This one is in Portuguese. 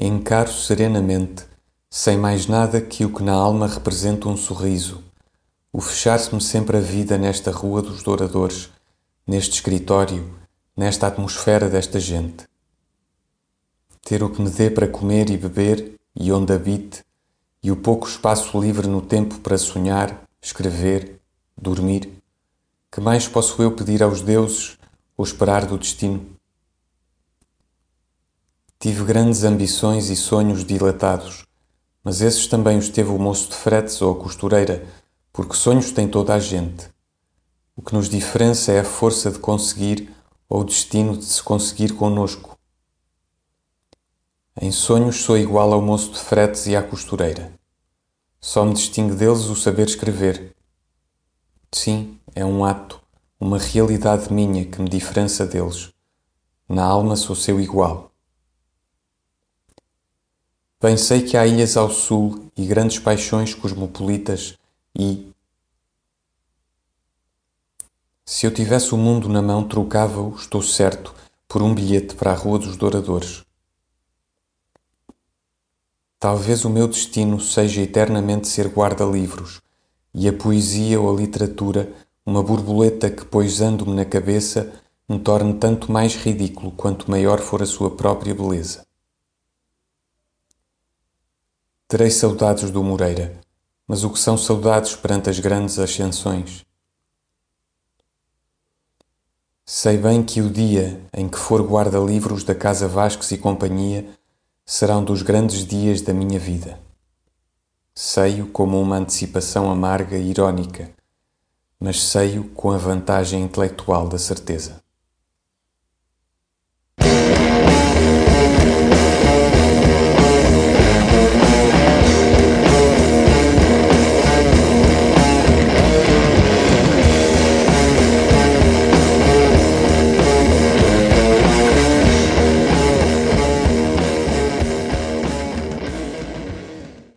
Encaro serenamente, sem mais nada que o que na alma representa um sorriso, o fechar-se-me sempre a vida nesta rua dos douradores, neste escritório, nesta atmosfera desta gente. Ter o que me dê para comer e beber e onde habite, e o pouco espaço livre no tempo para sonhar, escrever, dormir. Que mais posso eu pedir aos deuses ou esperar do destino? Tive grandes ambições e sonhos dilatados, mas esses também os teve o moço de fretes ou a costureira, porque sonhos tem toda a gente. O que nos diferença é a força de conseguir ou o destino de se conseguir conosco. Em sonhos sou igual ao moço de fretes e à costureira. Só me distingue deles o saber escrever. Sim, é um ato, uma realidade minha que me diferença deles. Na alma sou seu igual. Bem sei que há ilhas ao sul e grandes paixões cosmopolitas e. Se eu tivesse o mundo na mão, trocava-o, estou certo, por um bilhete para a Rua dos Douradores. Talvez o meu destino seja eternamente ser guarda-livros e a poesia ou a literatura uma borboleta que, poisando-me na cabeça, me torne tanto mais ridículo quanto maior for a sua própria beleza. Terei saudades do Moreira, mas o que são saudades perante as grandes ascensões? Sei bem que o dia em que for guarda-livros da Casa Vasques e Companhia será um dos grandes dias da minha vida. Sei-o como uma antecipação amarga e irónica, mas sei-o com a vantagem intelectual da certeza.